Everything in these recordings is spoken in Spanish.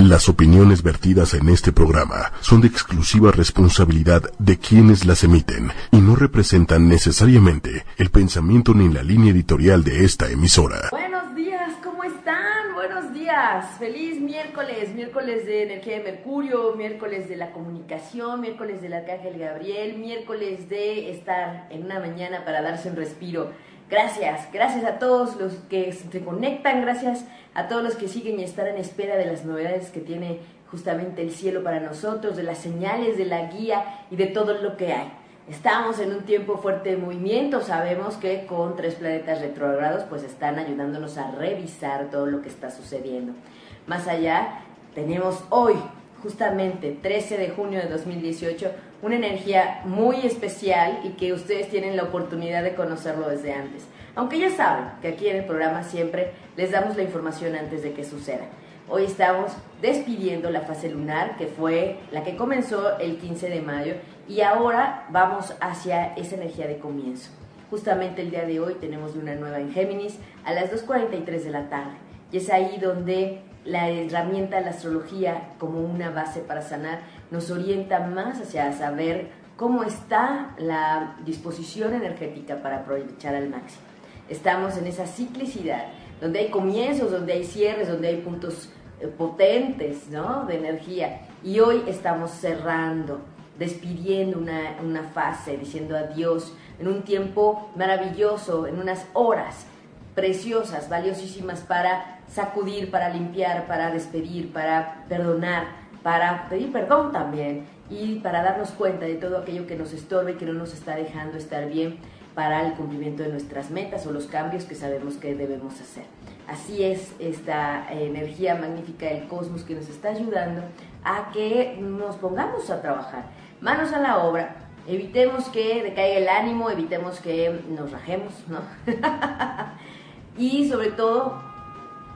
Las opiniones vertidas en este programa son de exclusiva responsabilidad de quienes las emiten y no representan necesariamente el pensamiento ni la línea editorial de esta emisora. Buenos días, ¿cómo están? Buenos días. Feliz miércoles, miércoles de energía de Mercurio, miércoles de la comunicación, miércoles del Arcángel Gabriel, miércoles de estar en una mañana para darse un respiro. Gracias, gracias a todos los que se conectan, gracias a todos los que siguen y están en espera de las novedades que tiene justamente el cielo para nosotros, de las señales, de la guía y de todo lo que hay. Estamos en un tiempo fuerte de movimiento, sabemos que con tres planetas retrógrados pues están ayudándonos a revisar todo lo que está sucediendo. Más allá, tenemos hoy, justamente 13 de junio de 2018, una energía muy especial y que ustedes tienen la oportunidad de conocerlo desde antes. Aunque ya saben que aquí en el programa siempre les damos la información antes de que suceda. Hoy estamos despidiendo la fase lunar, que fue la que comenzó el 15 de mayo, y ahora vamos hacia esa energía de comienzo. Justamente el día de hoy tenemos una nueva en Géminis a las 2.43 de la tarde, y es ahí donde la herramienta de la astrología como una base para sanar nos orienta más hacia saber cómo está la disposición energética para aprovechar al máximo. Estamos en esa ciclicidad, donde hay comienzos, donde hay cierres, donde hay puntos eh, potentes ¿no? de energía. Y hoy estamos cerrando, despidiendo una, una fase, diciendo adiós en un tiempo maravilloso, en unas horas preciosas, valiosísimas para sacudir, para limpiar, para despedir, para perdonar, para pedir perdón también y para darnos cuenta de todo aquello que nos estorbe y que no nos está dejando estar bien para el cumplimiento de nuestras metas o los cambios que sabemos que debemos hacer. Así es esta energía magnífica del cosmos que nos está ayudando a que nos pongamos a trabajar. Manos a la obra, evitemos que decaiga el ánimo, evitemos que nos rajemos, ¿no? y sobre todo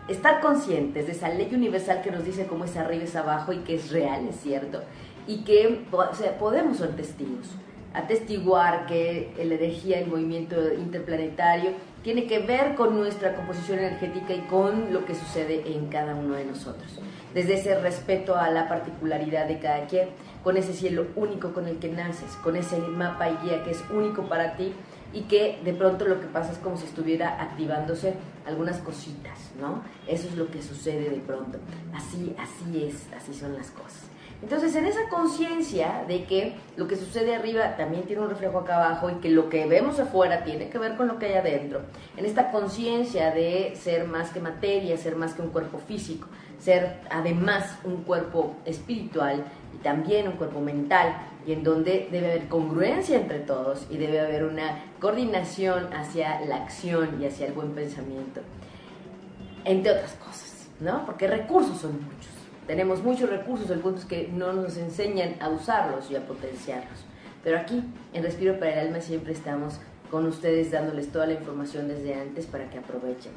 estar conscientes de esa ley universal que nos dice cómo es arriba es abajo y que es real, es cierto, y que podemos ser testigos, atestiguar que la energía, el movimiento interplanetario tiene que ver con nuestra composición energética y con lo que sucede en cada uno de nosotros. Desde ese respeto a la particularidad de cada quien, con ese cielo único con el que naces, con ese mapa y guía que es único para ti, y que de pronto lo que pasa es como si estuviera activándose algunas cositas, ¿no? Eso es lo que sucede de pronto. Así, así es, así son las cosas. Entonces, en esa conciencia de que lo que sucede arriba también tiene un reflejo acá abajo y que lo que vemos afuera tiene que ver con lo que hay adentro, en esta conciencia de ser más que materia, ser más que un cuerpo físico, ser además un cuerpo espiritual y también un cuerpo mental, y en donde debe haber congruencia entre todos y debe haber una coordinación hacia la acción y hacia el buen pensamiento, entre otras cosas, ¿no? Porque recursos son muchos. Tenemos muchos recursos, el punto es que no nos enseñan a usarlos y a potenciarlos. Pero aquí, en Respiro para el Alma, siempre estamos con ustedes dándoles toda la información desde antes para que aprovechen.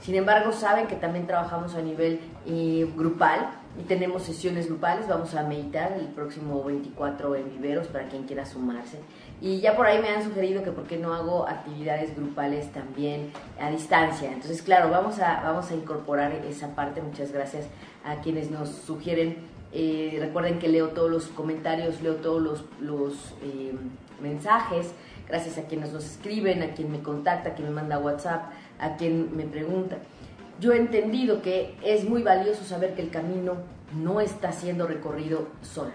Sin embargo, saben que también trabajamos a nivel eh, grupal y tenemos sesiones grupales. Vamos a meditar el próximo 24 en Viveros para quien quiera sumarse. Y ya por ahí me han sugerido que por qué no hago actividades grupales también a distancia. Entonces, claro, vamos a, vamos a incorporar esa parte. Muchas gracias a quienes nos sugieren. Eh, recuerden que leo todos los comentarios, leo todos los, los eh, mensajes. Gracias a quienes nos escriben, a quien me contacta, a quien me manda WhatsApp a quien me pregunta. Yo he entendido que es muy valioso saber que el camino no está siendo recorrido solo,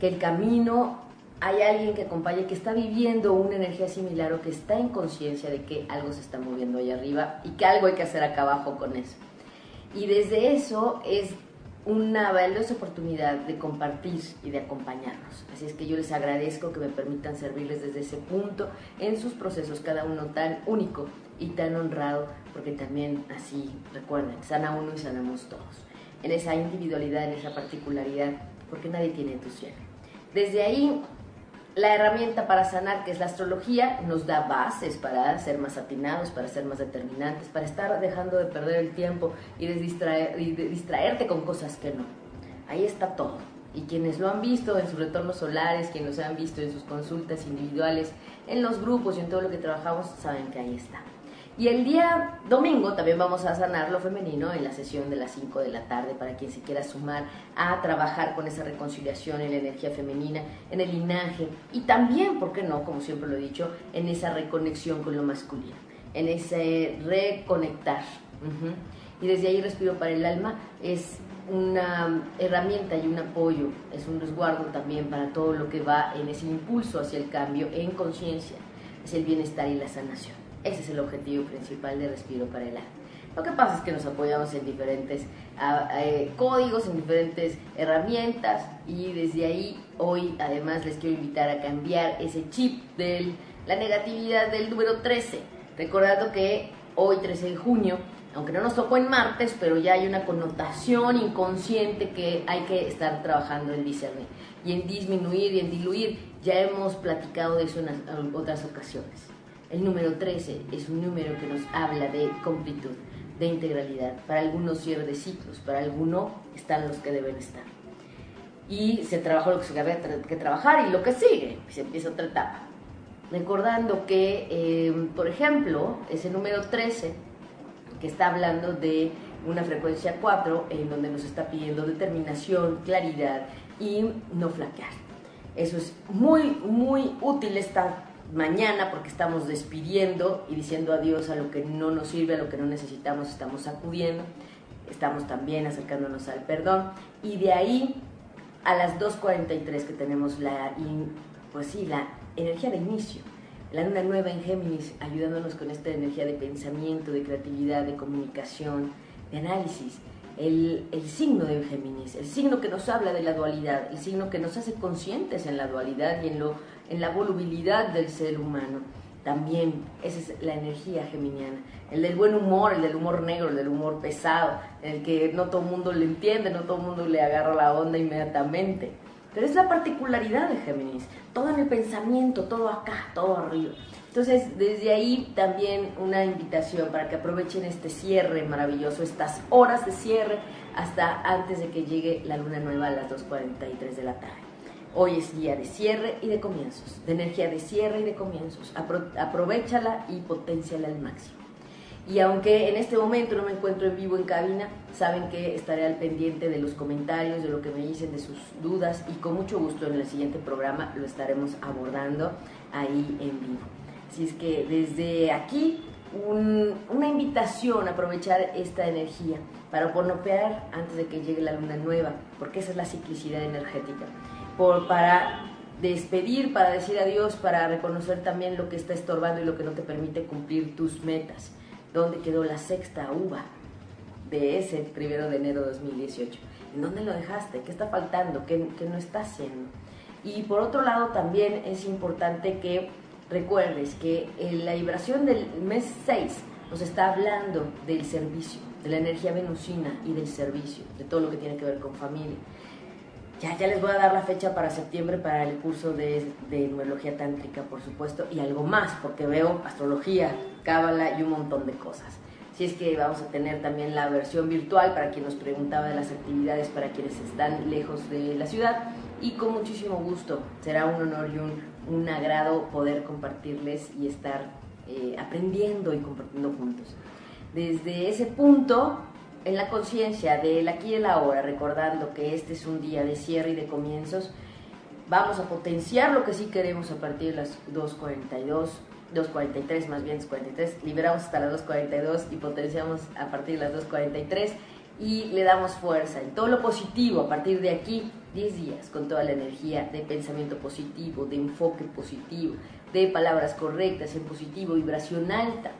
que el camino hay alguien que acompaña, que está viviendo una energía similar o que está en conciencia de que algo se está moviendo allá arriba y que algo hay que hacer acá abajo con eso. Y desde eso es una valiosa oportunidad de compartir y de acompañarnos. Así es que yo les agradezco que me permitan servirles desde ese punto en sus procesos, cada uno tan único y tan honrado, porque también así, recuerden, sana uno y sanamos todos. En esa individualidad, en esa particularidad, porque nadie tiene entusiasmo. Desde ahí, la herramienta para sanar, que es la astrología, nos da bases para ser más atinados, para ser más determinantes, para estar dejando de perder el tiempo y de, distraerte con cosas que no. Ahí está todo. Y quienes lo han visto en sus retornos solares, quienes lo han visto en sus consultas individuales, en los grupos y en todo lo que trabajamos, saben que ahí está. Y el día domingo también vamos a sanar lo femenino en la sesión de las 5 de la tarde para quien se quiera sumar a trabajar con esa reconciliación en la energía femenina, en el linaje y también, ¿por qué no? Como siempre lo he dicho, en esa reconexión con lo masculino, en ese reconectar. Y desde ahí Respiro para el Alma es una herramienta y un apoyo, es un resguardo también para todo lo que va en ese impulso hacia el cambio en conciencia, hacia el bienestar y la sanación. Ese es el objetivo principal de Respiro para el Alma. Lo que pasa es que nos apoyamos en diferentes eh, códigos, en diferentes herramientas y desde ahí hoy además les quiero invitar a cambiar ese chip de la negatividad del número 13. Recordando que hoy 13 de junio, aunque no nos tocó en martes, pero ya hay una connotación inconsciente que hay que estar trabajando en discernir y en disminuir y en diluir. Ya hemos platicado de eso en otras ocasiones. El número 13 es un número que nos habla de completud, de integralidad. Para algunos cierre de ciclos, para algunos están los que deben estar. Y se trabajó lo que se había que trabajar y lo que sigue, se empieza otra etapa. Recordando que, eh, por ejemplo, ese número 13, que está hablando de una frecuencia 4, en donde nos está pidiendo determinación, claridad y no flaquear. Eso es muy, muy útil esta mañana porque estamos despidiendo y diciendo adiós a lo que no nos sirve, a lo que no necesitamos, estamos acudiendo, estamos también acercándonos al perdón y de ahí a las 2.43 que tenemos la, pues sí, la energía de inicio, la luna nueva en Géminis ayudándonos con esta energía de pensamiento, de creatividad, de comunicación, de análisis. El, el, signo de Géminis, el signo que nos habla de la dualidad, el signo que nos hace conscientes en la dualidad y en lo en la volubilidad del ser humano. También esa es la energía geminiana. El del buen humor, el del humor negro, el del humor pesado, el que no todo el mundo le entiende, no todo el mundo le agarra la onda inmediatamente. Pero es la particularidad de Géminis. Todo en el pensamiento, todo acá, todo arriba. Entonces, desde ahí también una invitación para que aprovechen este cierre maravilloso, estas horas de cierre, hasta antes de que llegue la luna nueva a las 2.43 de la tarde. Hoy es día de cierre y de comienzos, de energía de cierre y de comienzos. aprovechala y potenciala al máximo. Y aunque en este momento no me encuentro en vivo en cabina, saben que estaré al pendiente de los comentarios, de lo que me dicen, de sus dudas y con mucho gusto en el siguiente programa lo estaremos abordando ahí en vivo. Así es que desde aquí una invitación a aprovechar esta energía para ponopear antes de que llegue la luna nueva, porque esa es la ciclicidad energética por, para despedir, para decir adiós, para reconocer también lo que está estorbando y lo que no te permite cumplir tus metas. ¿Dónde quedó la sexta uva de ese primero de enero de 2018? ¿En dónde lo dejaste? ¿Qué está faltando? ¿Qué, qué no está haciendo? Y por otro lado también es importante que recuerdes que la vibración del mes 6 nos está hablando del servicio, de la energía venusina y del servicio, de todo lo que tiene que ver con familia. Ya, ya les voy a dar la fecha para septiembre para el curso de, de numerología tántrica, por supuesto, y algo más, porque veo astrología, cábala y un montón de cosas. Si es que vamos a tener también la versión virtual para quien nos preguntaba de las actividades para quienes están lejos de la ciudad. Y con muchísimo gusto, será un honor y un, agrado poder compartirles y estar eh, aprendiendo y compartiendo juntos. Desde ese punto, en la conciencia del aquí y el ahora, recordando que este es un día de cierre y de comienzos, vamos a potenciar lo que sí queremos a partir de las 2.42, 2.43 más bien 2.43, liberamos hasta las 2.42 y potenciamos a partir de las 2.43 y le damos fuerza en todo lo positivo a partir de aquí, 10 días, con toda la energía de pensamiento positivo, de enfoque positivo, de palabras correctas en positivo, vibración alta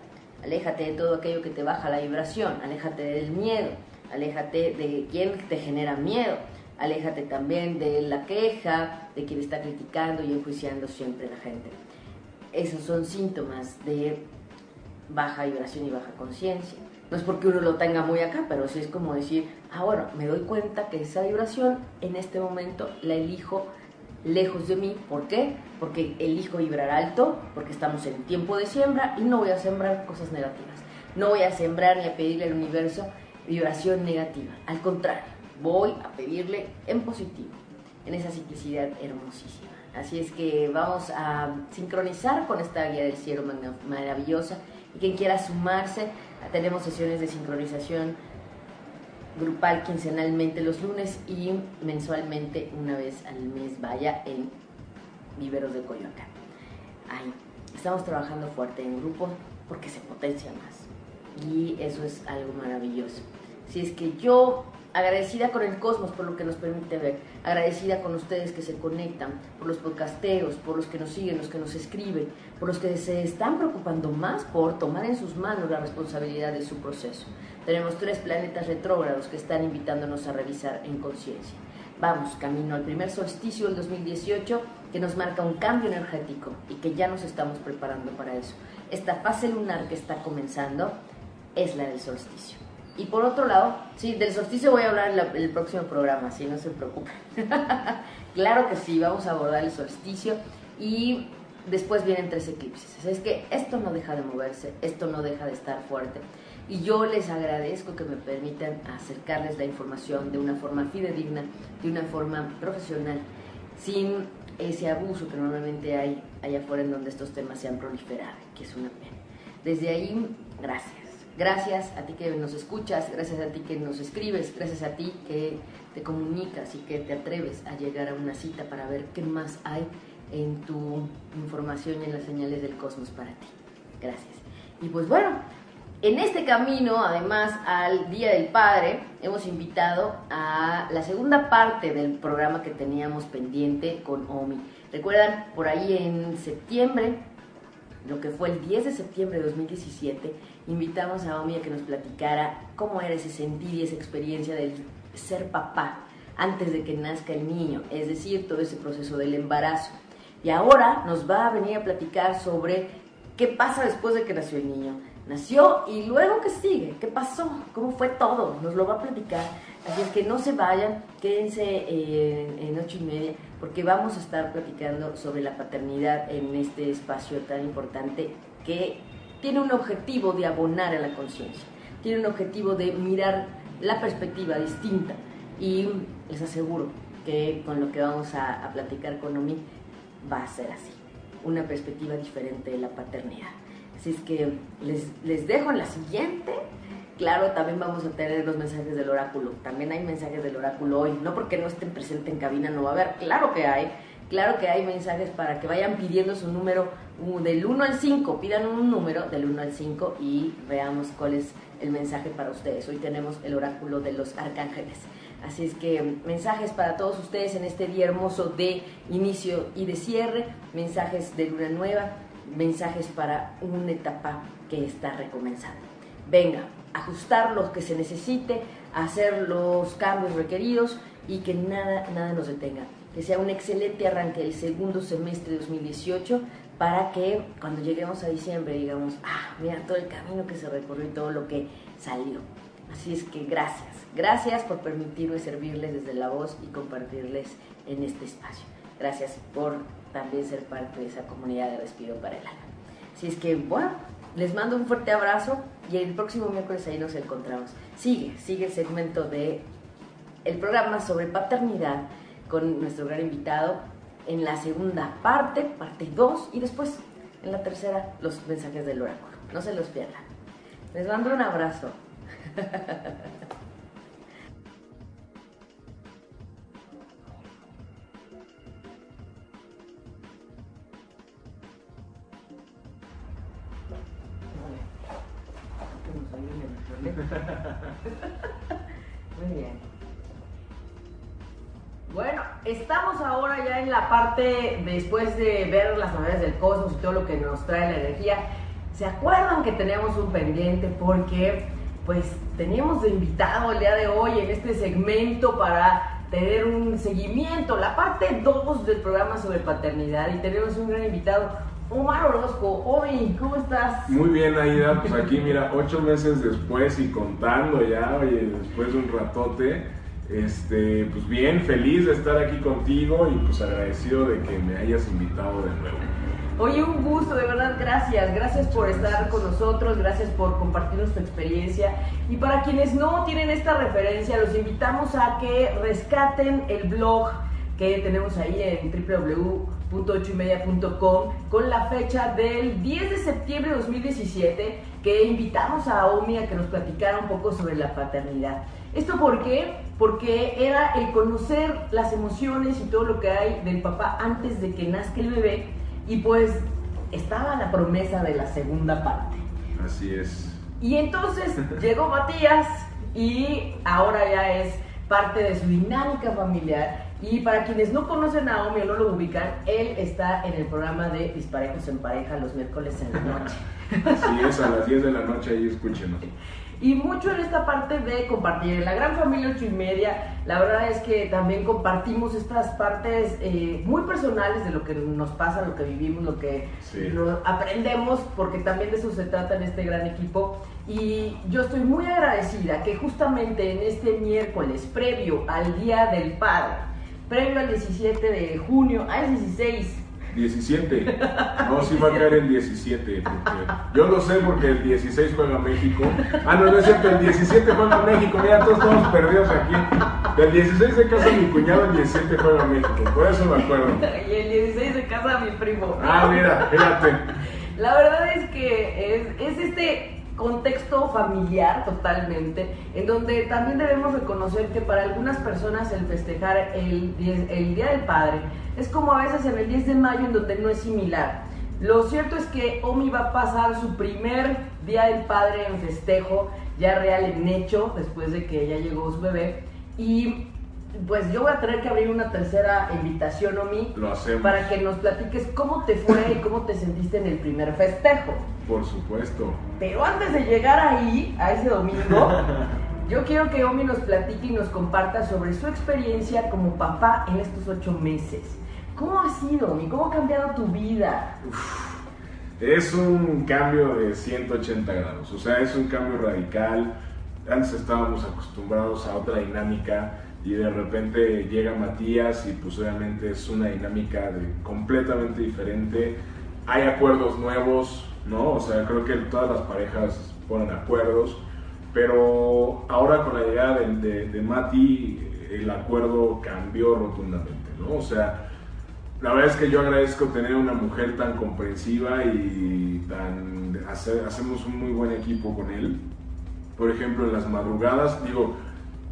Aléjate de todo aquello que te baja la vibración, aléjate del miedo, aléjate de quien te genera miedo, aléjate también de la queja, de quien está criticando y enjuiciando siempre a la gente. Esos son síntomas de baja vibración y baja conciencia. No es porque uno lo tenga muy acá, pero sí es como decir, ah, bueno, me doy cuenta que esa vibración en este momento la elijo lejos de mí. ¿Por qué? Porque elijo vibrar alto, porque estamos en tiempo de siembra y no voy a sembrar cosas negativas. No voy a sembrar ni a pedirle al universo vibración negativa. Al contrario, voy a pedirle en positivo, en esa simplicidad hermosísima. Así es que vamos a sincronizar con esta guía del cielo maravillosa Y quien quiera sumarse, tenemos sesiones de sincronización grupal quincenalmente los lunes y mensualmente una vez al mes vaya en Viveros de Coyoacán. Ahí estamos trabajando fuerte en grupo porque se potencia más y eso es algo maravilloso. Si es que yo agradecida con el cosmos por lo que nos permite ver, agradecida con ustedes que se conectan, por los podcasteros, por los que nos siguen, los que nos escriben, por los que se están preocupando más por tomar en sus manos la responsabilidad de su proceso. Tenemos tres planetas retrógrados que están invitándonos a revisar en conciencia. Vamos camino al primer solsticio del 2018 que nos marca un cambio energético y que ya nos estamos preparando para eso. Esta fase lunar que está comenzando es la del solsticio. Y por otro lado, sí, del solsticio voy a hablar en el próximo programa, si no se preocupen. claro que sí, vamos a abordar el solsticio y después vienen tres eclipses. Es que esto no deja de moverse, esto no deja de estar fuerte. Y yo les agradezco que me permitan acercarles la información de una forma fidedigna, de una forma profesional, sin ese abuso que normalmente hay allá afuera en donde estos temas se han proliferado, que es una pena. Desde ahí, gracias. Gracias a ti que nos escuchas, gracias a ti que nos escribes, gracias a ti que te comunicas y que te atreves a llegar a una cita para ver qué más hay en tu información y en las señales del cosmos para ti. Gracias. Y pues bueno, en este camino, además al Día del Padre, hemos invitado a la segunda parte del programa que teníamos pendiente con Omi. Recuerdan, por ahí en septiembre, lo que fue el 10 de septiembre de 2017, invitamos a Omi a que nos platicara cómo era ese sentir y esa experiencia del ser papá antes de que nazca el niño, es decir, todo ese proceso del embarazo. Y ahora nos va a venir a platicar sobre qué pasa después de que nació el niño. Nació y luego qué sigue, qué pasó, cómo fue todo, nos lo va a platicar. Así es que no se vayan, quédense eh, en ocho y media, porque vamos a estar platicando sobre la paternidad en este espacio tan importante que tiene un objetivo de abonar a la conciencia, tiene un objetivo de mirar la perspectiva distinta y les aseguro que con lo que vamos a, platicar con Omi va a ser así, una perspectiva diferente de la paternidad. Así es que les, les dejo en la siguiente. Claro, también vamos a tener los mensajes del oráculo. También hay mensajes del oráculo hoy. No porque no estén presentes en cabina no va a haber. Claro que hay. Claro que hay mensajes para que vayan pidiendo su número del 1 al 5, pidan un número del 1 al 5 y veamos cuál es el mensaje para ustedes. Hoy tenemos el oráculo de los arcángeles. Así es que mensajes para todos ustedes en este día hermoso de inicio y de cierre, mensajes de luna nueva, mensajes para una etapa que está recomenzando. Venga, ajustar lo que se necesite, hacer los cambios requeridos y que nada, nada nos detenga. Que sea un excelente arranque el segundo semestre de 2018 para que cuando lleguemos a diciembre digamos, ah, mira todo el camino que se recorrió y todo lo que salió. Así es que gracias, gracias por permitirme servirles desde la voz y compartirles en este espacio. Gracias por también ser parte de esa comunidad de respiro para el alma. Así es que, bueno, les mando un fuerte abrazo y el próximo miércoles ahí nos encontramos. Sigue, sigue el segmento de el programa sobre paternidad con nuestro gran invitado en la segunda parte, parte 2, y después en la tercera los mensajes del oráculo. No se los pierdan. Les mando un abrazo. después de ver las novedades del cosmos y todo lo que nos trae la energía, ¿se acuerdan que teníamos un pendiente? Porque pues teníamos de invitado el día de hoy en este segmento para tener un seguimiento, la parte 2 del programa sobre paternidad y tenemos un gran invitado, Omar Orozco. Omi, ¿cómo estás? Muy bien, Aida, pues aquí mira, ocho meses después y contando ya, oye, después de un ratote este, pues bien, feliz de estar aquí contigo y pues agradecido de que me hayas invitado de nuevo. Oye, un gusto, de verdad, gracias. Gracias por estar con nosotros, gracias por compartir nuestra experiencia. Y para quienes no tienen esta referencia, los invitamos a que rescaten el blog que tenemos ahí en www.ochoymedia.com con la fecha del 10 de septiembre de 2017 que invitamos a Omi a que nos platicara un poco sobre la paternidad. ¿Esto por qué? Porque era el conocer las emociones y todo lo que hay del papá antes de que nazca el bebé y pues estaba la promesa de la segunda parte. Así es. Y entonces llegó Matías y ahora ya es parte de su dinámica familiar. Y para quienes no conocen a Omi o no lo ubican, él está en el programa de Disparejos en Pareja los miércoles en la noche. Así es, a las 10 de la noche ahí escúchenos. Y mucho en esta parte de compartir. En la gran familia ocho y media, la verdad es que también compartimos estas partes eh, muy personales de lo que nos pasa, lo que vivimos, lo que Sí. aprendemos, porque también de eso se trata en este gran equipo. Y yo estoy muy agradecida que justamente en este miércoles, previo al Día del Padre, previo al 17 de junio, al 16, 17. No, sí va a caer el 17. Porque yo lo sé porque el 16 juega México. Ah, no, no es cierto, el 17 juega México. Mira, todos estamos perdidos aquí. El 16 se casa mi cuñado, el 17 juega México. Por eso me acuerdo. y el 16 se casa mi primo. Ah, mira, fíjate. La verdad es que es, es este contexto familiar totalmente, en donde también debemos reconocer que para algunas personas el festejar el, 10 el Día del Padre es como a veces en el 10 de mayo en donde no es similar. Lo cierto es que Omi va a pasar su primer Día del Padre en festejo, ya real en hecho, después de que ya llegó su bebé. Y pues yo voy a tener que abrir una tercera invitación, Omi, Lo hacemos. para que nos platiques cómo te fue y cómo te sentiste en el primer festejo. Por supuesto. Pero antes de llegar ahí, a ese domingo, yo quiero que Omi nos platique y nos comparta sobre su experiencia como papá en estos ocho meses. ¿Cómo ha sido, Omi? ¿Cómo ha cambiado tu vida? Es un cambio de 180 grados, o sea, es un cambio radical. Antes estábamos acostumbrados a otra dinámica y de repente llega Matías y pues obviamente es una dinámica completamente diferente. Hay acuerdos nuevos, ¿no? O sea, creo que todas las parejas ponen acuerdos, pero ahora con la llegada de, de, Mati el acuerdo cambió rotundamente, ¿no? O sea, la verdad es que yo agradezco tener una mujer tan comprensiva y tan hace- hacemos un muy buen equipo con él. Por ejemplo, en las madrugadas, digo,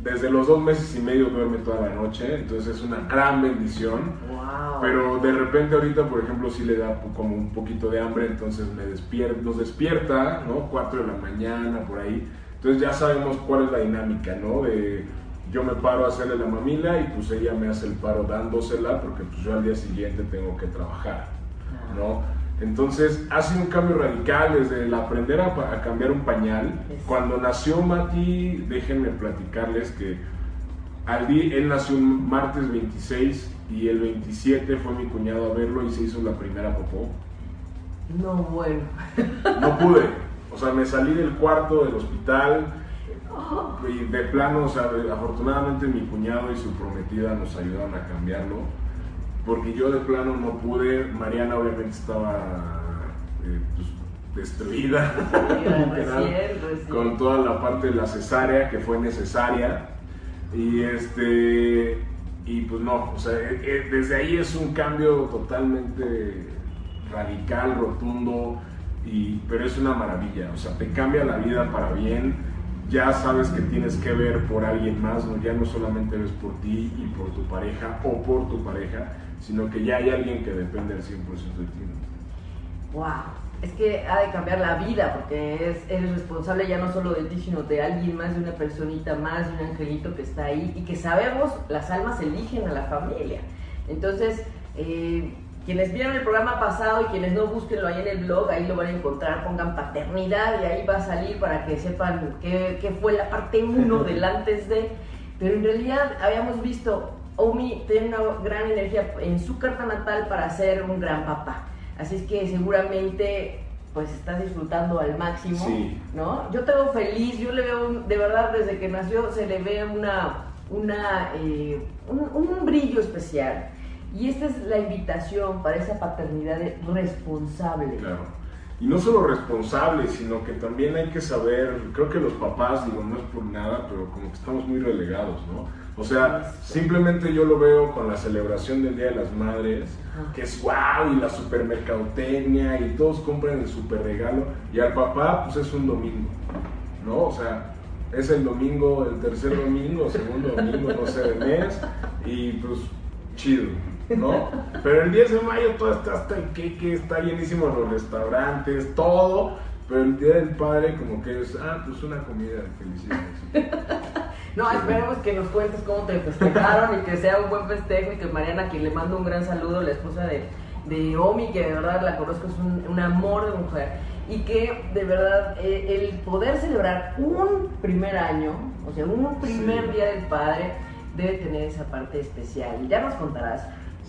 desde los dos meses y medio duerme toda la noche, entonces es una gran bendición. ¡Wow! Pero de repente ahorita, por ejemplo, sí le da como un poquito de hambre, entonces me despierta, nos despierta, ¿no? 4 de la mañana, por ahí. Entonces ya sabemos cuál es la dinámica, ¿no? De yo me paro a hacerle la mamila y pues ella me hace el paro dándosela porque pues yo al día siguiente tengo que trabajar, ¿no? Entonces ha sido un cambio radical desde el aprender a, a cambiar un pañal. Es- Cuando nació Mati, déjenme platicarles que al día, él nació un martes 26 y el 27 fue mi cuñado a verlo y se hizo la primera popó. No, bueno. No pude, o sea, me salí del cuarto del hospital y de plano, o sea, afortunadamente mi cuñado y su prometida nos ayudaron a cambiarlo, porque yo de plano no pude, Mariana obviamente estaba eh, pues, destruida, literal, con toda la parte de la cesárea que fue necesaria. Y este y pues no, o sea, eh, eh, desde ahí es un cambio totalmente radical, rotundo, y, pero es una maravilla, o sea, te cambia la vida para bien, ya sabes que tienes que ver por alguien más, ¿no? ya no solamente ves por ti y por tu pareja o por tu pareja, sino que ya hay alguien que depende al 100% de ti. ¡Wow! Es que ha de cambiar la vida porque es, eres responsable ya no solo de ti, sino de alguien más, de una personita más, de un angelito que está ahí y que sabemos, las almas eligen a la familia. Entonces, eh, quienes vieron el programa pasado y quienes no, búsquenlo ahí en el blog, ahí lo van a encontrar, pongan paternidad y ahí va a salir para que sepan qué, qué fue la parte 1 del antes de. Pero en realidad habíamos visto, Omi tiene una gran energía en su carta natal para ser un gran papá. Así es que seguramente pues estás disfrutando al máximo, Sí. ¿no? Yo te veo feliz, yo le veo, un- de verdad, desde que nació se le ve una, una, eh, un, un brillo especial. Y esta es la invitación para esa paternidad responsable. Claro. Y no solo responsable, sino que también hay que saber, creo que los papás, digo, no es por nada, pero como que estamos muy relegados, ¿no? O sea, simplemente yo lo veo con la celebración del Día de las Madres, que es wow, y la supermercadotecnia, y todos compran el super regalo, y al papá, pues es un domingo, ¿no? O sea, es el domingo, el tercer domingo, segundo domingo, no sé, de mes, y pues chido, ¿no? Pero el 10 de mayo todo está hasta el queque, está llenísimo los restaurantes, todo, pero el Día del Padre como que es, ah, pues una comida de felicidad. No, esperemos que nos cuentes cómo te festejaron y que sea un buen festejo y que Mariana, quien le mando un gran saludo, la esposa de, de Omi, que de verdad la conozco, es un, amor de mujer. Y que de verdad eh, el poder celebrar un primer año, o sea, un primer día del padre, debe tener esa parte especial. Ya nos contarás.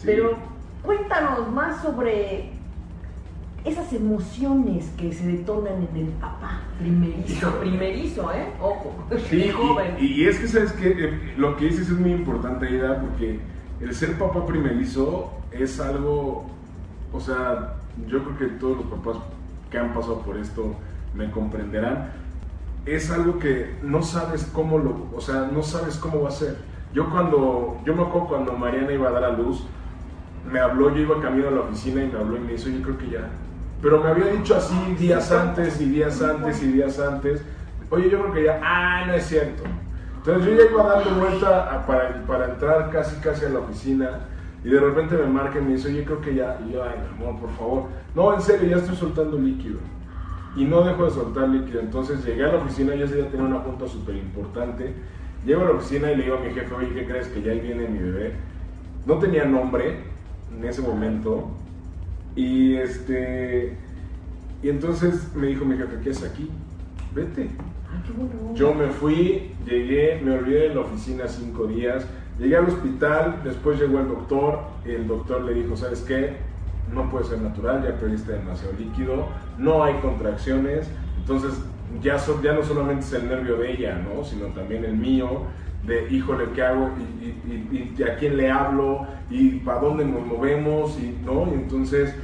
Pero cuéntanos más sobre esas emociones que se detonan en el papá primerizo, primerizo, ¿eh? Ojo, sí, joven. Y, es que, ¿sabes que eh, Lo que dices es muy importante, Ida, porque el ser papá primerizo es algo, o sea, yo creo que todos los papás que han pasado por esto me comprenderán, es algo que no sabes cómo lo, o sea, no sabes cómo va a ser. Yo cuando, yo me acuerdo cuando Mariana iba a dar a luz, me habló, yo iba camino a la oficina y me habló y me dijo, yo creo que ya, pero me había dicho así días antes y días antes y días antes. Oye, yo creo que ya, ah, no es cierto. Entonces yo ya iba dando vuelta para, para entrar casi casi a la oficina y de repente me marca y me dice, oye, creo que ya. Y yo, ay, amor, por favor. No, en serio, ya estoy soltando líquido. Y no dejo de soltar líquido. Entonces llegué a la oficina, ya se ya tenía una junta súper importante. Llego a la oficina y le digo a mi jefe, oye, ¿qué crees que ya ahí viene mi bebé? No tenía nombre en ese momento. Y este. Y entonces me dijo mi jefe, ¿qué es aquí? Vete. Yo me fui, llegué, me olvidé de la oficina cinco días, llegué al hospital, después llegó el doctor, y el doctor le dijo, ¿sabes qué? No puede ser natural, ya perdiste demasiado líquido, no hay contracciones, entonces ya, ya no solamente es el nervio de ella, ¿no? Sino también el mío, de híjole, ¿qué hago? ¿Y, a quién le hablo? ¿Y para dónde nos movemos? Y, ¿no? y entonces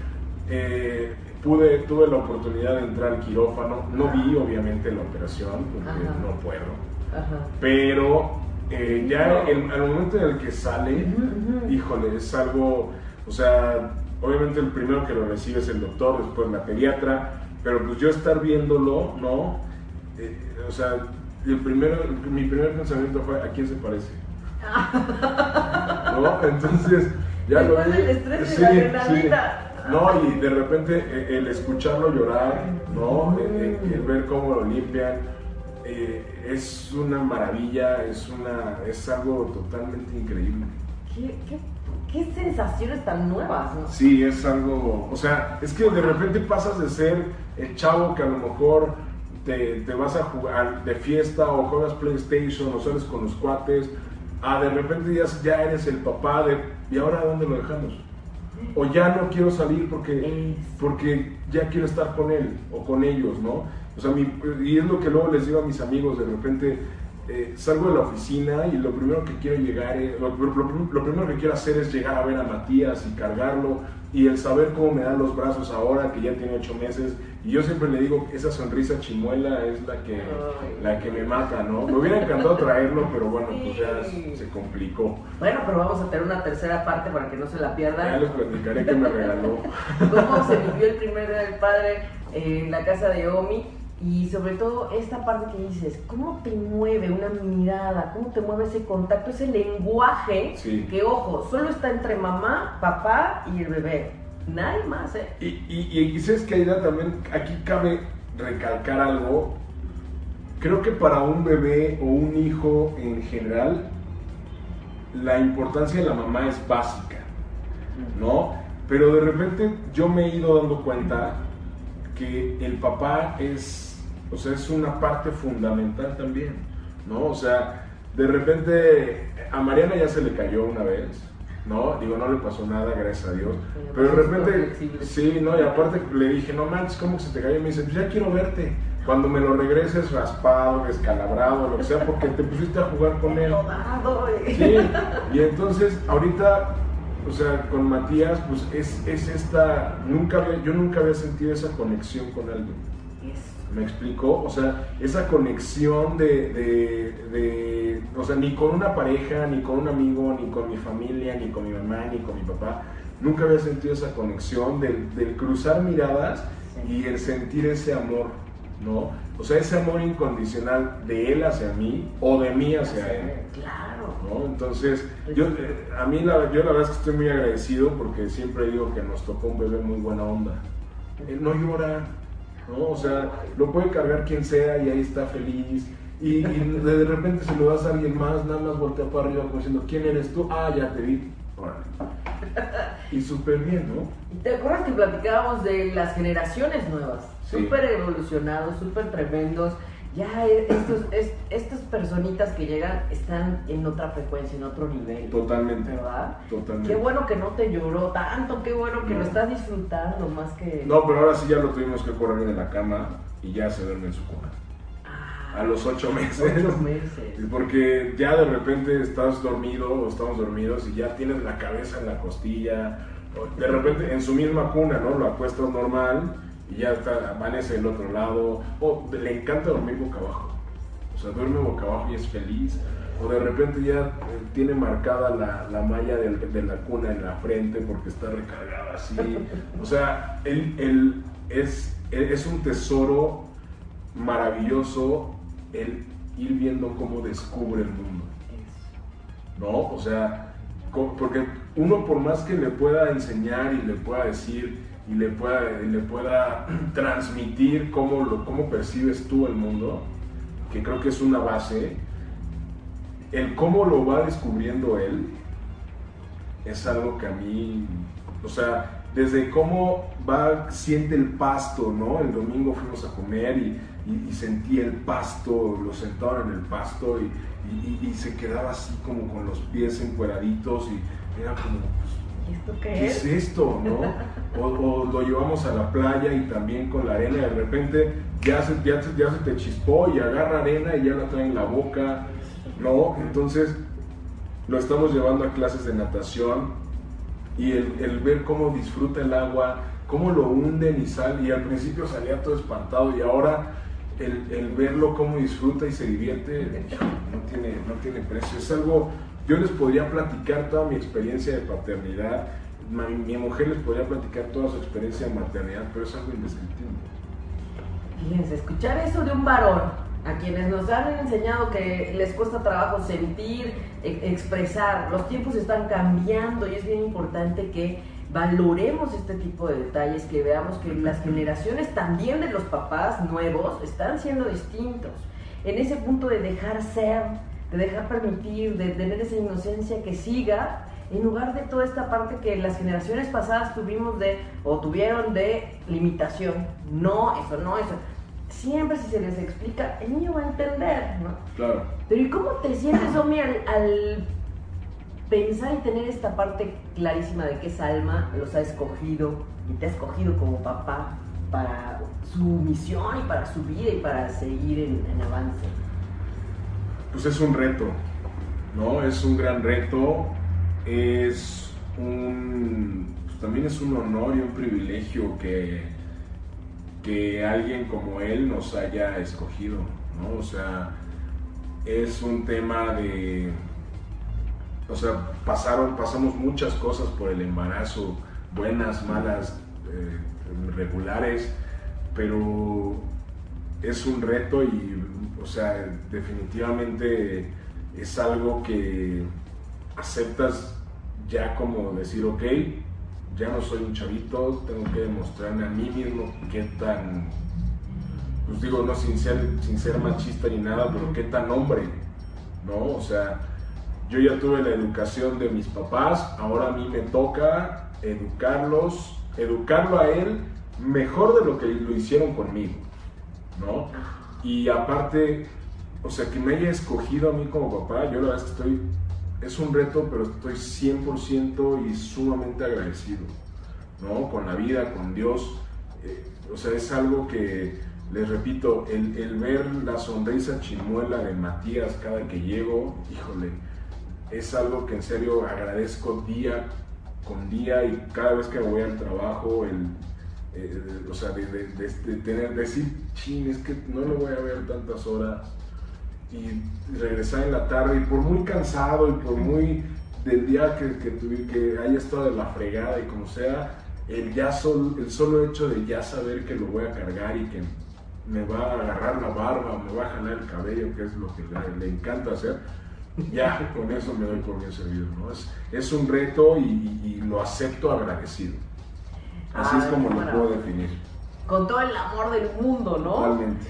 eh, pude, tuve la oportunidad de entrar al quirófano. No vi, obviamente, la operación, porque no puedo. Pero eh, ya el, al momento en el que sale, híjole, es algo, o sea, obviamente el primero que lo recibe es el doctor, después la pediatra, pero pues yo estar viéndolo, ¿no? Eh, o sea, el primero, mi primer pensamiento fue, ¿a quién se parece? ¿No? Entonces, ya lo vi. El estrés y la sí. No, y de repente eh, el escucharlo llorar, ¿no? El, ver cómo lo limpian, eh, es una maravilla, es, una, es algo totalmente increíble. ¿Qué, qué, qué sensaciones tan nuevas, ¿no? Sí, es algo, o sea, es que de repente pasas de ser el chavo que a lo mejor te, te, vas a jugar de fiesta o juegas PlayStation o sales con los cuates, a de repente ya, ya eres el papá de, ¿y ahora dónde lo dejamos? O ya no quiero salir porque, porque ya quiero estar con él o con ellos, ¿no? O sea, mi, y es lo que luego les digo a mis amigos, de repente eh, salgo de la oficina y lo primero que quiero llegar, lo, lo, primero que quiero hacer es llegar a ver a Matías y cargarlo y el saber cómo me dan los brazos ahora que ya tiene ocho meses y yo siempre le digo esa sonrisa chimuela es la que la que me mata no me hubiera encantado traerlo pero bueno pues ya se complicó. Bueno pero vamos a tener una tercera parte para que no se la pierdan. Ya les platicaré que me regaló. Cómo se vivió el primer día del padre en la casa de Omi y sobre todo esta parte que dices, ¿cómo te mueve una mirada? ¿Cómo te mueve ese contacto, ese lenguaje que, ojo, solo está entre mamá, papá y el bebé? Nadie más, ¿eh? Y, y, y sabes que también, aquí cabe recalcar algo. Creo que para un bebé o un hijo en general, la importancia de la mamá es básica, ¿no? Pero de repente yo me he ido dando cuenta que el papá es o sea, es una parte fundamental también, ¿no? O sea, de repente a Mariana ya se le cayó una vez, ¿no? Digo, no le pasó nada, gracias a Dios. Pero de repente, sí, ¿no? Y aparte le dije, no manches, ¿cómo se te cayó? Y me dice, pues ya quiero verte. Cuando me lo regreses raspado, descalabrado, lo que sea, porque te pusiste a jugar con él. Sí, y entonces ahorita, o sea, con Matías, pues es, es esta, nunca, yo nunca había sentido esa conexión con alguien. ¿Me explicó? O sea, esa conexión de, de, de, o sea, ni con una pareja, ni con un amigo, ni con mi familia, ni con mi mamá, ni con mi papá, nunca había sentido esa conexión del, del cruzar miradas y el sentir ese amor, ¿no? O sea, ese amor incondicional de él hacia mí o de mí hacia él. Claro. ¿no? Entonces, yo, eh, a mí la, yo la verdad es que estoy muy agradecido porque siempre digo que nos tocó un bebé muy buena onda. Él no llora, ¿no? O sea, lo puede cargar quien sea y ahí está feliz. Y, y de repente se lo das a alguien más, nada más voltea para arriba como diciendo, ¿quién eres tú? Ah, ya te vi. Órale. Y súper bien, ¿no? ¿Y ¿Te acuerdas que platicábamos de las generaciones nuevas? Sí. Súper evolucionados, súper tremendos. Ya eh, estos, es- estas personitas que llegan están en otra frecuencia, en otro nivel. Totalmente. ¿Verdad? Totalmente. Qué bueno que no te lloró tanto, qué bueno que No. lo estás disfrutando más que... No, pero ahora sí ya lo tuvimos que correr de la cama y ya se duerme en su cuna. Ah, A los ocho meses. ocho meses. Porque ya de repente estás dormido o estamos dormidos y ya tienes la cabeza en la costilla. De repente en su misma cuna, ¿no? Lo acuestas normal y ya está, amanece del otro lado. O le encanta dormir boca abajo. O sea, duerme boca abajo y es feliz. O de repente ya eh, tiene marcada la, la malla de la cuna en la frente porque está recargada así. O sea, él, él es, él es un tesoro maravilloso el ir viendo cómo descubre el mundo. ¿no? O sea, porque uno por más que le pueda enseñar y le pueda decir y le pueda, le pueda transmitir cómo, lo, cómo percibes tú el mundo, que creo que es una base, el cómo lo va descubriendo él es algo que a mí, o sea, desde cómo va, siente el pasto, ¿no? El domingo fuimos a comer y, y- sentí el pasto, lo sentaron en el pasto y, se quedaba así como con los pies encueraditos y era como, pues, ¿Y esto ¿qué qué es es? esto? ¿no? O, o lo llevamos a la playa y también con la arena y de repente ya se, ya, se- ya se te chispó y agarra arena y ya la trae en la boca, ¿no? Entonces lo estamos llevando a clases de natación y el, el ver cómo disfruta el agua, cómo lo hunden y sale, y al principio salía todo espantado y ahora el, el verlo cómo disfruta y se divierte no tiene, no tiene precio. Es algo, yo les podría platicar toda mi experiencia de paternidad, mi, mujer les podría platicar toda su experiencia de maternidad, pero es algo indescriptible. Fíjense, escuchar eso de un varón, a quienes nos han enseñado que les cuesta trabajo sentir, e- expresar, los tiempos están cambiando y es bien importante que valoremos este tipo de detalles, que veamos que las generaciones también de los papás nuevos están siendo distintos. En ese punto de dejar ser, de dejar permitir, de tener esa inocencia que siga, en lugar de toda esta parte que las generaciones pasadas tuvimos de, o tuvieron de limitación. No, eso no, eso. Siempre si se les explica, el niño va a entender, ¿no? Claro. Pero ¿y cómo te sientes, Omi, al, al pensar y tener esta parte clarísima de que esa alma los ha escogido y te ha escogido como papá para su misión y para su vida y para seguir en, en avance? Pues es un reto, ¿no? Es un gran reto, es un, pues también es un honor y un privilegio que, que alguien como él nos haya escogido, ¿no? O sea, es un tema de, o sea, pasaron, pasamos muchas cosas por el embarazo, buenas, malas, eh, regulares, pero es un reto y, o sea, definitivamente es algo que aceptas ya como decir, ok, ya no soy un chavito, tengo que demostrarme a mí mismo qué tan, pues digo, no sin ser, sin ser machista ni nada, pero qué tan hombre, ¿no? O sea, yo ya tuve la educación de mis papás, ahora a mí me toca educarlos, educarlo a él mejor de lo que lo hicieron conmigo, ¿no? Y aparte, o sea, que me haya escogido a mí como papá, yo la verdad es que estoy, es un reto, pero estoy 100% y sumamente agradecido, ¿no? Con la vida, con Dios. eh, o sea, es algo que, les repito, el, el ver la sonrisa chimuela de Matías cada que llego, híjole, es algo que en serio agradezco día con día y cada vez que voy al trabajo, el, eh, o sea, de, tener, decir, chin, es que no lo voy a ver tantas horas y regresar en la tarde y por muy cansado y por muy del día que, que, que haya estado de la fregada y como sea, el, ya sol, el solo hecho de ya saber que lo voy a cargar y que me va a agarrar la barba, me va a jalar el cabello, que es lo que le, encanta hacer, ya con eso me doy por bien servido. ¿no? Es, es un reto y, lo acepto agradecido. Así es como lo puedo definir. Con todo el amor del mundo, ¿no? Totalmente.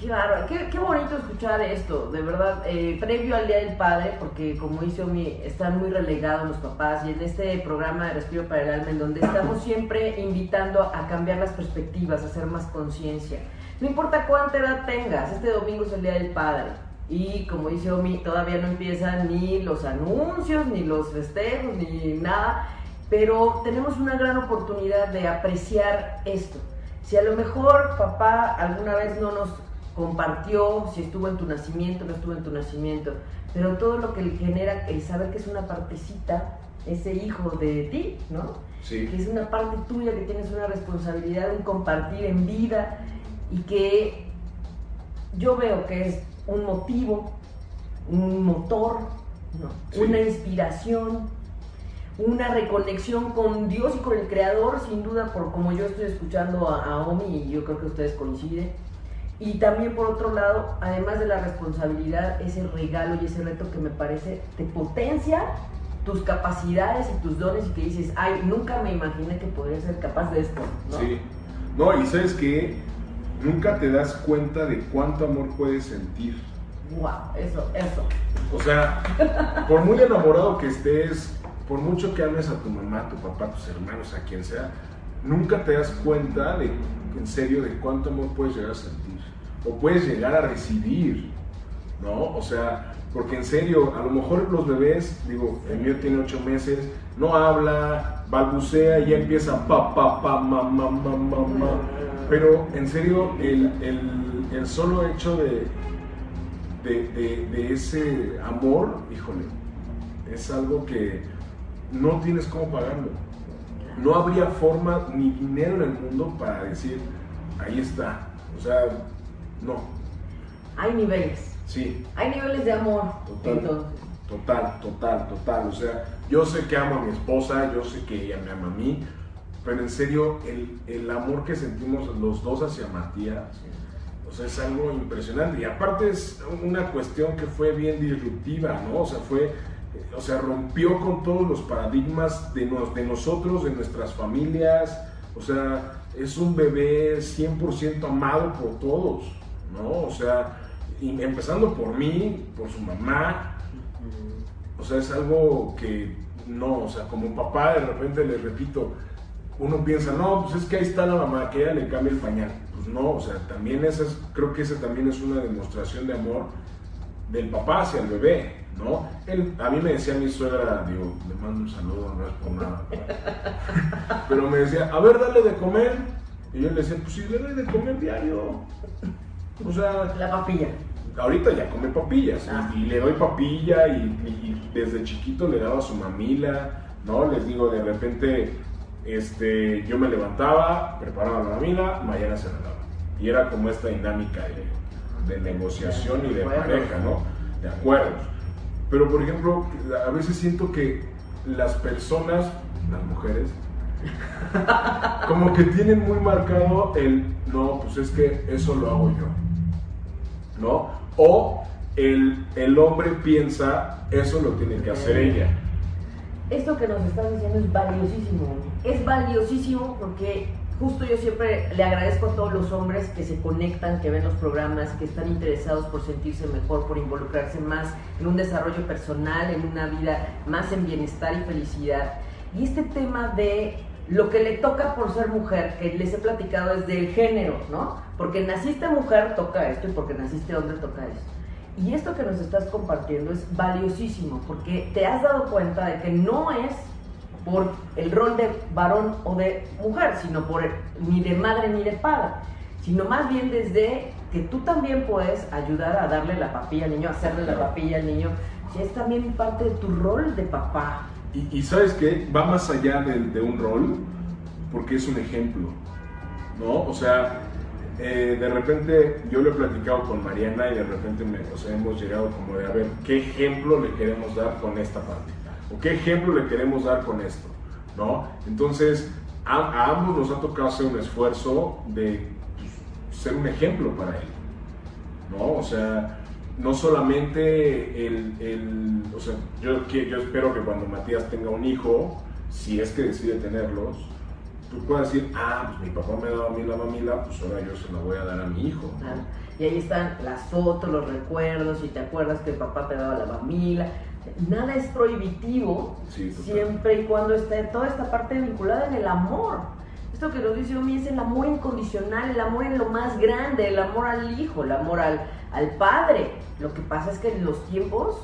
Qué bárbaro, qué, bonito escuchar esto, de verdad, eh, previo al Día del Padre, porque como dice Omi, están muy relegados los papás y en este programa de Respiro para el Alma, en donde estamos siempre invitando a cambiar las perspectivas, a hacer más conciencia. No importa cuánta edad tengas, este domingo es el Día del Padre. Y como dice Omi, todavía no empiezan ni los anuncios, ni los festejos, ni nada, pero tenemos una gran oportunidad de apreciar esto. Si a lo mejor papá alguna vez no nos compartió si estuvo en tu nacimiento, no estuvo en tu nacimiento, pero todo lo que le genera el saber que es una partecita, ese hijo de ti, ¿no? Sí. Que es una parte tuya, que tienes una responsabilidad en compartir en vida y que yo veo que es un motivo, un motor, una inspiración, una reconexión con Dios y con el Creador, sin duda, por como yo estoy escuchando a, a Omi y yo creo que ustedes coinciden y también por otro lado, además de la responsabilidad, ese regalo y ese reto que me parece te potencia tus capacidades y tus dones y que dices, ay, nunca me imaginé que podría ser capaz de esto. ¿no? Sí. No, y sabes que nunca te das cuenta de cuánto amor puedes sentir. Wow, eso, eso. O sea, por muy enamorado que estés, por mucho que ames a tu mamá, a tu papá, a tus hermanos, a quien sea, nunca te das cuenta de, en serio, de cuánto amor puedes llegar a sentir o puedes llegar a recibir, ¿no? O sea, porque en serio, a lo mejor los bebés, digo, el mío tiene ocho meses, no habla, balbucea y ya empieza pa, pa, pa, ma, ma, ma, ma, ma. Pero en serio, el, el, el solo hecho de, de, de, ese amor, híjole, es algo que no tienes cómo pagarlo. No habría forma ni dinero en el mundo para decir, ahí está. O sea, no. Hay niveles. Sí. Hay niveles de amor. Total. Total, total, total. O sea, yo sé que amo a mi esposa, yo sé que ella me ama a mí, pero en serio, el, el amor que sentimos los dos hacia Matías, o sea, es algo impresionante. Y aparte es una cuestión que fue bien disruptiva, ¿no? O sea, fue, o sea, rompió con todos los paradigmas de, nos, de nosotros, de nuestras familias. O sea, es un bebé 100% amado por todos. ¿no? O sea, empezando por mí, por su mamá, o sea, es algo que no, o sea, como papá de repente le repito, uno piensa, no, pues es que ahí está la mamá, que ella le cambia el pañal. Pues no, o sea, también esa es, creo que esa también es una demostración de amor del papá hacia el bebé, ¿no? Él, a mí me decía mi suegra, digo, le mando un saludo, no es por nada, pero me decía, a ver, dale de comer. Y yo le decía, pues sí, le doy de comer diario. O sea, la papilla. Ahorita ya come papillas ah. y, le doy papilla y, desde chiquito le daba su mamila, ¿no? Les digo, de repente este, yo me levantaba, preparaba la mamila, mañana se la daba. Y era como esta dinámica de, negociación y de pareja, ¿no? De acuerdos. Pero por ejemplo, a veces siento que las personas, las mujeres, como que tienen muy marcado el, no, pues es que eso lo hago yo. ¿no? O el, el hombre piensa, eso lo tiene que hacer ella. Esto que nos estás diciendo es valiosísimo. Es valiosísimo porque justo yo siempre le agradezco a todos los hombres que se conectan, que ven los programas, que están interesados por sentirse mejor, por involucrarse más en un desarrollo personal, en una vida más en bienestar y felicidad. Y este tema de lo que le toca por ser mujer, que les he platicado es del género, ¿no? Porque naciste mujer toca esto y porque naciste hombre toca esto. Y esto que nos estás compartiendo es valiosísimo porque te has dado cuenta de que no es por el rol de varón o de mujer, sino por ni de madre ni de padre, sino más bien desde que tú también puedes ayudar a darle la papilla al niño, hacerle la papilla al niño, si es también parte de tu rol de papá, y, sabes que va más allá de, un rol, porque es un ejemplo. ¿no? O sea, eh, de repente yo lo he platicado con Mariana y de repente me, o sea, hemos llegado como de a ver qué ejemplo le queremos dar con esta parte o qué ejemplo le queremos dar con esto, ¿no? Entonces, a, a ambos nos ha tocado hacer un esfuerzo de pues, ser un ejemplo para él, ¿no? O sea, no solamente el, el o sea, yo, yo espero que cuando Matías tenga un hijo, si es que decide tenerlos, tú puedas decir, ah, pues mi papá me dado a mí la mamila, pues ahora yo se la voy a dar a mi hijo. ¿no? Y ahí están las fotos, los recuerdos, y te acuerdas que el papá te daba la mamila. Nada es prohibitivo Sí, siempre y cuando esté toda esta parte vinculada en el amor. Esto que nos dice Omi es el amor incondicional, el amor en lo más grande, el amor al hijo, el amor al, al padre. Lo que pasa es que los tiempos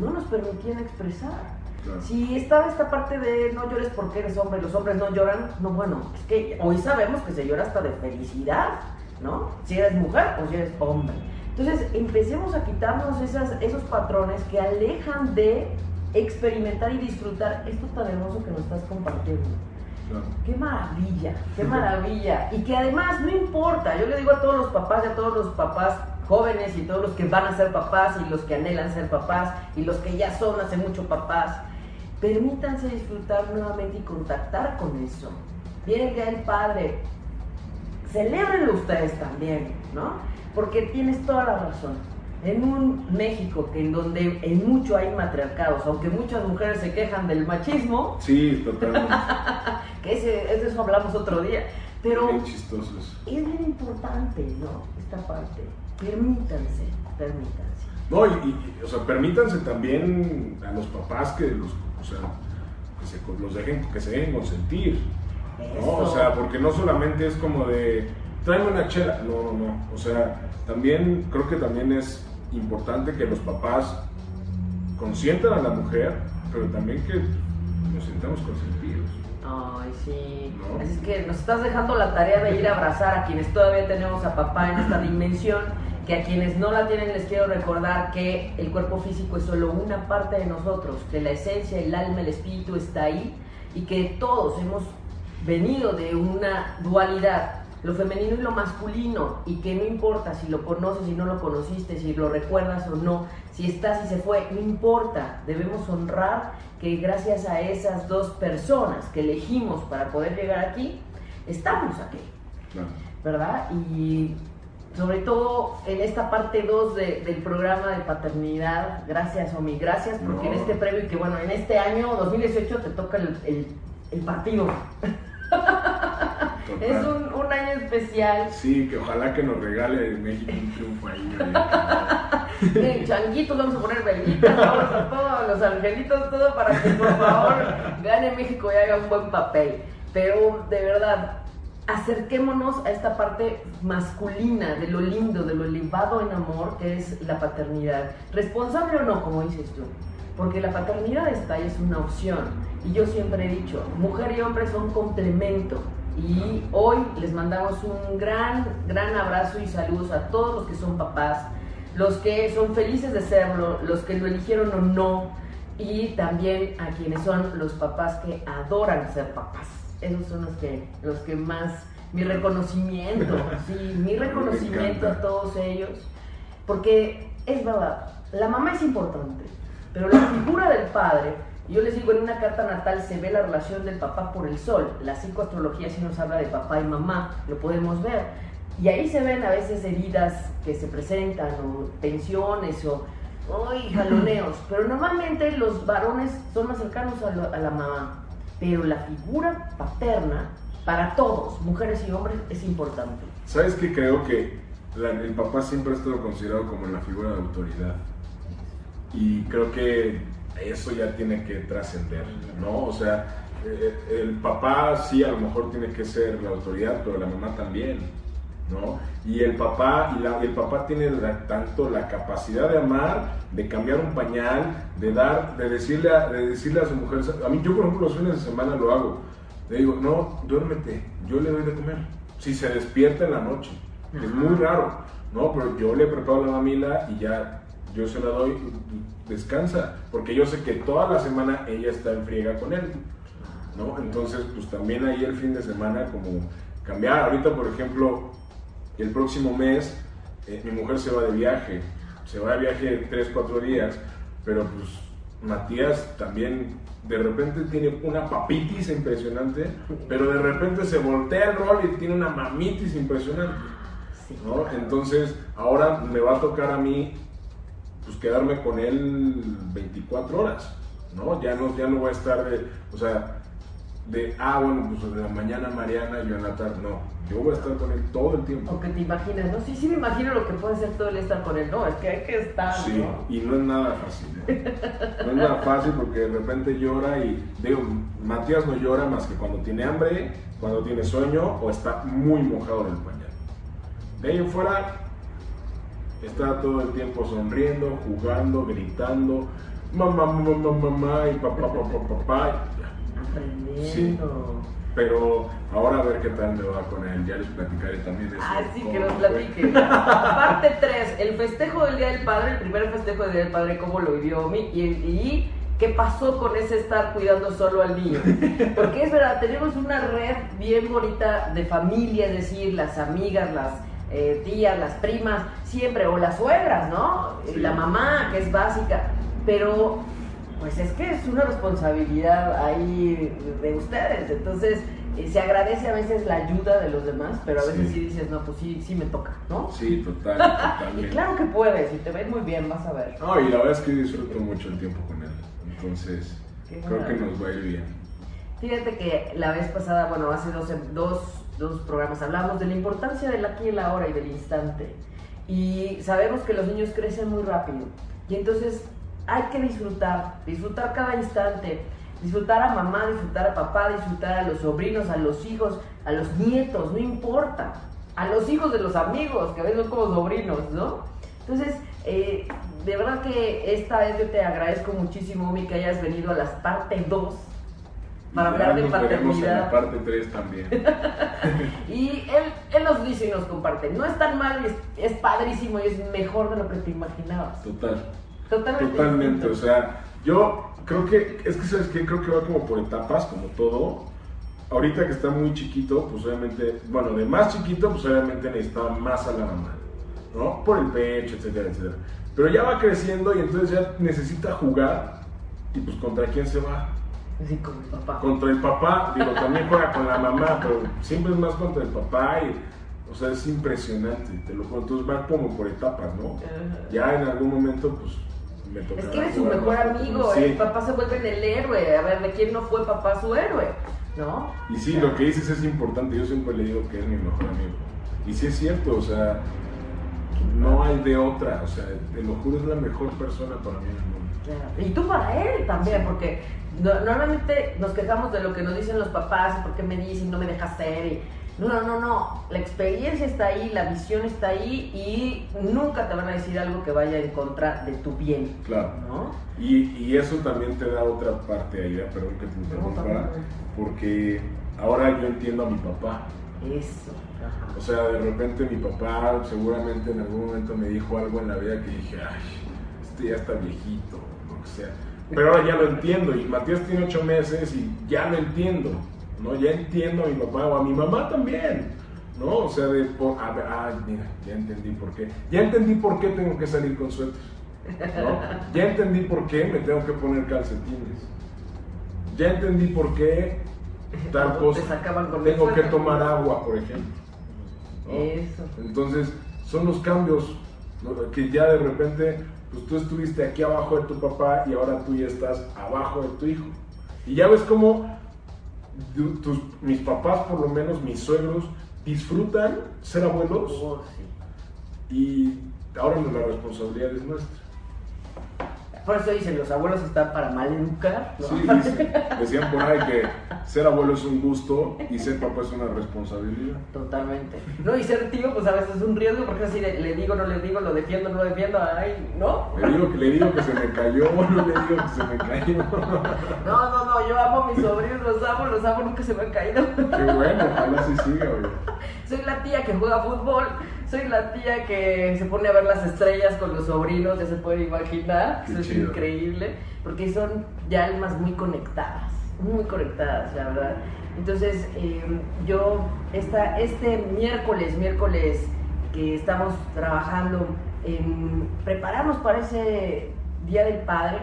no nos permitían expresar. Claro. Si estaba esta parte de no llores porque eres hombre, los hombres no lloran, no, bueno, es que hoy sabemos que se llora hasta de felicidad, ¿no? Si eres mujer o si eres hombre. Entonces, empecemos a quitarnos esas, esos patrones que alejan de experimentar y disfrutar esto tan hermoso que nos estás compartiendo. Claro. Qué maravilla, qué maravilla. Y que además no importa, yo le digo a todos los papás y a todos los papás jóvenes y todos los que van a ser papás y los que anhelan ser papás y los que ya son hace mucho papás, permítanse disfrutar nuevamente y contactar con eso. Viene ya el padre, celébrenlo ustedes también, ¿no? Porque tienes toda la razón. En un México que en donde en mucho hay matriarcados, aunque muchas mujeres se quejan del machismo, Sí, totalmente. que ese, de eso hablamos otro día. Pero Qué chistoso es. bien importante, ¿no? Esta parte. Permítanse, permítanse. No, y, y- o sea, permítanse también a los papás que los, o sea, que se, los dejen, que se dejen consentir. ¿no? O sea, porque no solamente es como de, tráeme una chela. No, no, no. O sea, también, creo que también es importante que los papás consientan a la mujer, pero también que nos sintamos consentidos. Ay, sí. ¿No? Así es que nos estás dejando la tarea de ir a abrazar a quienes todavía tenemos a papá en esta dimensión, que a quienes no la tienen les quiero recordar que el cuerpo físico es solo una parte de nosotros, que la esencia, el alma, el espíritu está ahí y que todos hemos venido de una dualidad, lo femenino y lo masculino, y que no importa si lo conoces, si no lo conociste, si lo recuerdas o no, si estás y se fue, no importa, debemos honrar que gracias a esas dos personas que elegimos para poder llegar aquí, estamos aquí. Claro. ¿verdad? Y sobre todo en esta parte 2 del programa de paternidad, gracias Omi, gracias porque No. en este previo y que bueno, en este año 2018 te toca el, el- el partido. Total. Es un, un año especial. Sí, que ojalá que nos regale México un triunfo ahí. Changuitos, vamos a poner velitas, vamos a todos los angelitos, todo para que por favor gane México y haga un buen papel. Pero de verdad, acerquémonos a esta parte masculina de lo lindo, de lo elevado en amor que es la paternidad. Responsable o no, como dices tú. Porque la paternidad está ahí, es una opción. Y yo siempre he dicho, mujer y hombre son complemento. Y hoy les mandamos un gran, gran abrazo y saludos a todos los que son papás, los que son felices de serlo, los que lo eligieron o no, y también a quienes son los papás que adoran ser papás. Esos son los que, los que más, mi reconocimiento, sí, mi reconocimiento a todos ellos, porque es verdad, la mamá es importante, pero la figura del padre, yo les digo, en una carta natal se ve la relación del papá por el sol, la psicoastrología sí nos habla de papá y mamá, lo podemos ver, y ahí se ven a veces heridas que se presentan, o tensiones, o ¡ay, jaloneos! Pero normalmente los varones son más cercanos a, lo- a la mamá. Pero la figura paterna, para todos, mujeres y hombres, es importante. ¿Sabes qué? Creo que la- el papá siempre ha estado considerado como la figura de autoridad. Y creo que eso ya tiene que trascender, ¿no? O sea, eh, el papá sí a lo mejor tiene que ser la autoridad, pero la mamá también, ¿no? Y el papá, y la- el papá tiene la- tanto la capacidad de amar, de cambiar un pañal, de dar, de decirle a, de decirle a su mujer, a mí yo por ejemplo los fines de semana lo hago, le digo, no, duérmete, yo le doy de comer, si se despierta en la noche, es muy raro, ¿no? Pero yo le preparo la mamila y ya yo se la doy, descansa, porque yo sé que toda la semana ella está en friega con él, ¿no? Entonces, pues también ahí el fin de semana como cambiar. Ahorita, por ejemplo, el próximo mes eh, mi mujer se va de viaje, se va de viaje 3, 4 días, pero pues Matías también de repente tiene una papitis impresionante, pero de repente se voltea el rol y tiene una mamitis impresionante. ¿no? Entonces, ahora me va a tocar a mí pues quedarme con él 24 horas, ¿no? Ya no, ya no voy a estar de, o sea, de, ah, bueno, pues de la mañana Mariana y yo en la tarde, no, yo voy a estar con él todo el tiempo. Aunque te imaginas, ¿no? Sí, sí me imagino lo que puede ser todo el estar con él, no, es que hay que estar, Sí, y no es nada fácil, ¿eh? no es nada fácil porque de repente llora y, digo, Matías no llora más que cuando tiene hambre, cuando tiene sueño o está muy mojado del pañal. De ahí en fuera, está todo el tiempo sonriendo, jugando, gritando, mamá, mamá, mamá, y papá, papá, papá. Aprendiendo. Sí. Pero ahora a ver qué tal me va con él, ya les platicaré también eso. Ah, sí, que nos platique. Parte 3, el festejo del Día del Padre, el primer festejo del Día del Padre, cómo lo vivió Omi y, y qué pasó con ese estar cuidando solo al niño. Porque es verdad, tenemos una red bien bonita de familia, es decir, las amigas, las eh, tías, las primas, siempre, o las suegras, ¿no? Sí. La mamá, que es básica, pero pues es que es una responsabilidad ahí de ustedes, entonces eh, se agradece a veces la ayuda de los demás, pero a veces sí, Sí. dices, no, pues sí, sí me toca, ¿no? Sí, total, Y totalmente. claro que puedes, y te ves muy bien, vas a ver. No, y la verdad es que disfruto mucho el tiempo con él. Entonces, creo que nos va a ir bien. Fíjate que la vez pasada, bueno, hace dos, dos, dos programas hablamos de la importancia del aquí y el ahora y del instante. Y sabemos que los niños crecen muy rápido. Y entonces hay que disfrutar, disfrutar cada instante, disfrutar a mamá, disfrutar a papá, disfrutar a los sobrinos, a los hijos, a los nietos, no importa. A los hijos de los amigos, que a veces son como sobrinos, ¿no? Entonces, eh, de verdad que esta vez yo te agradezco muchísimo, Mi, que hayas venido a las parte 2 para hablar de veremos en paternidad. la parte 3 también. Y él, él nos dice y nos comparte, no es tan mal, es, es padrísimo y es mejor de lo que te imaginabas. Total. Totalmente. Totalmente. distinto. O sea, yo creo que, es que sabes que creo que va como por etapas, como todo. Ahorita que está muy chiquito, pues obviamente, bueno, de más chiquito, pues obviamente necesitaba más a la mamá, ¿no? Por el pecho, etcétera, etcétera. Pero ya va creciendo y entonces ya necesita jugar. Y pues, ¿contra quién se va? Como el papá. contra el papá, digo, también juega con la mamá, pero siempre es más contra el papá y, o sea, es impresionante, te lo juro, entonces va como por etapas, ¿no? Ya en algún momento, pues, me toca. Es que eres su mejor amigo, Sí. el papá se vuelve en el héroe. A ver, ¿de quién no fue papá su héroe? ¿No? Y sí, lo que dices es importante, yo siempre le digo que es mi mejor amigo. Y sí es cierto, o sea, no hay de otra, o sea, te lo juro, es la mejor persona para mí en el mundo. Claro. Y tú para él también, porque no- normalmente nos quejamos de lo que nos dicen los papás, por qué me dicen, no me dejas ser. Y, no, no, no, no. La experiencia está ahí, la visión está ahí y nunca te van a decir algo que vaya en contra de tu bien. Claro. ¿No? Y, y eso también te da otra parte ahí, ¿eh? perdón que te interrumpa, porque ahora yo entiendo a mi papá. Eso. Ajá. O sea, de repente mi papá seguramente en algún momento me dijo algo en la vida que dije, ay, este ya está viejito, lo que sea. Pero ahora ya lo entiendo y Matías tiene ocho meses y ya lo entiendo, ¿no? Ya entiendo a mi papá o a mi mamá también, ¿no? O sea, de, por, a ver, ay, mira, ya entendí por qué. Ya entendí por qué tengo que salir con suéter, ¿no? Ya entendí por qué me tengo que poner calcetines. Ya entendí por qué tal cosa. Tengo que tomar agua, por ejemplo. ¿no? Eso. Entonces, son los cambios ¿no? que ya de repente, pues tú estuviste aquí abajo de tu papá y ahora tú ya estás abajo de tu hijo. Y ya ves cómo tu- tus, mis papás, por lo menos mis suegros, disfrutan ser abuelos Oh, sí. y ahora la responsabilidad es nuestra. Por eso dicen, los abuelos están para maleducar. ¿no? Sí, dicen- decían por ahí que ser abuelo es un gusto y ser papá es una responsabilidad. Totalmente. No, y ser tío, pues a veces es un riesgo, porque así le, le digo, no le digo, lo defiendo, no lo defiendo, ay, ¿no? Le digo, que- le digo que se me cayó, no le digo que se me cayó. No, no, no, yo amo a mis sobrinos, los amo, los amo, nunca se me han caído. Qué bueno, ojalá sí siga, güey. Soy la tía que juega fútbol, soy la tía que se pone a ver las estrellas con los sobrinos, ya se pueden imaginar, Qué eso es increíble, porque son ya almas muy conectadas, muy conectadas, la verdad. Entonces, eh, yo, esta, este miércoles, miércoles que estamos trabajando en prepararnos para ese Día del Padre,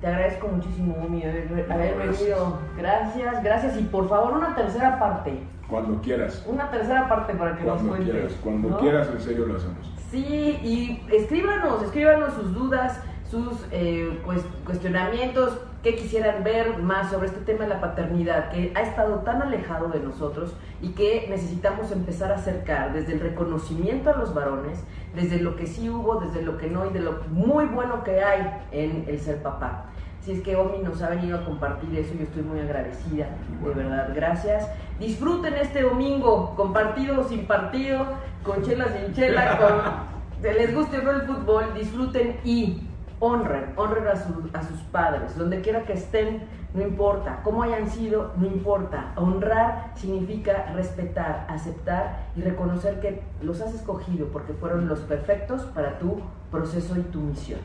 te agradezco muchísimo, Omi, haber, haber venido. Gracias, gracias. Y por favor, una tercera parte. Cuando quieras. Una tercera parte para que Cuando nos cuentes. quieras. Cuando ¿no? quieras, en serio lo hacemos. Sí, y escríbanos, escríbanos sus dudas, sus eh, cues- cuestionamientos, qué quisieran ver más sobre este tema de la paternidad, que ha estado tan alejado de nosotros y que necesitamos empezar a acercar desde el reconocimiento a los varones, desde lo que sí hubo, desde lo que no y de lo muy bueno que hay en el ser papá. Si es que Omi nos ha venido a compartir eso, yo estoy muy agradecida, de verdad, gracias. Disfruten este domingo, con partido o sin partido, con chela sin chela, con, se les guste o no el fútbol, disfruten y honren, honren a, su- a sus padres, donde quiera que estén, no importa, cómo hayan sido, no importa. Honrar significa respetar, aceptar y reconocer que los has escogido porque fueron los perfectos para tu proceso y tu misión.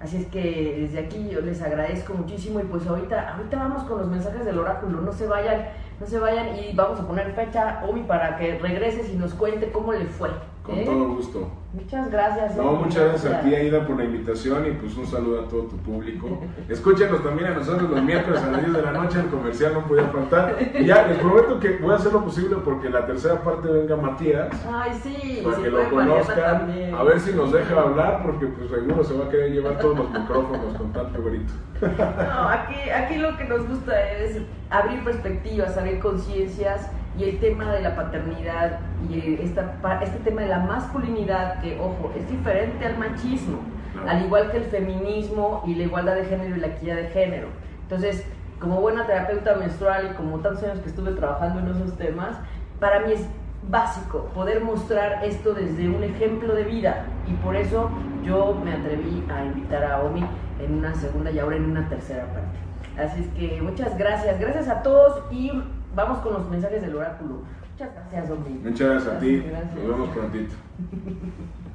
Así es que desde aquí yo les agradezco muchísimo y pues ahorita, ahorita vamos con los mensajes del oráculo, no se vayan, no se vayan y vamos a poner fecha, Omi, para que regreses y nos cuente cómo le fue. Con ¿eh? todo gusto. Muchas gracias. No, Omi, muchas gracias a ti, Aida, por la invitación y pues un saludo a todo tu público. Escúchenos también a nosotros los miércoles a las 10 de la noche, el comercial no podía faltar. Y ya, les prometo que voy a hacer lo posible porque la tercera parte venga Matías. Ay, sí, Para sí que lo conozcan, a ver si nos deja hablar, porque pues seguro se va a querer llevar todos los micrófonos con tanto grito. No, aquí, aquí lo que nos gusta es abrir perspectivas, abrir conciencias y el tema de la paternidad y esta, pa- este tema de la masculinidad, que ojo, es diferente al machismo, Claro. al igual que el feminismo y la igualdad de género y la equidad de género. Entonces, como buena terapeuta menstrual y como tantos años que estuve trabajando en esos temas, para mí es básico poder mostrar esto desde un ejemplo de vida y por eso yo me atreví a invitar a Omi en una segunda y ahora en una tercera parte. Así es que muchas gracias, gracias a todos y vamos con los mensajes del oráculo. Muchas gracias. Muchas gracias a ti, Gracias. nos vemos prontito.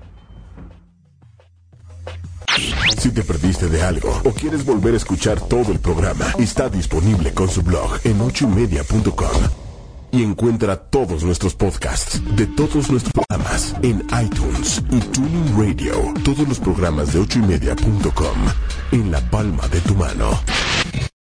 Si te perdiste de algo o quieres volver a escuchar todo el programa, está disponible con su blog en ochoymedia.com. Y encuentra todos nuestros podcasts de todos nuestros programas en iTunes y Tuning Radio. Todos los programas de ochoymedia.com en la palma de tu mano.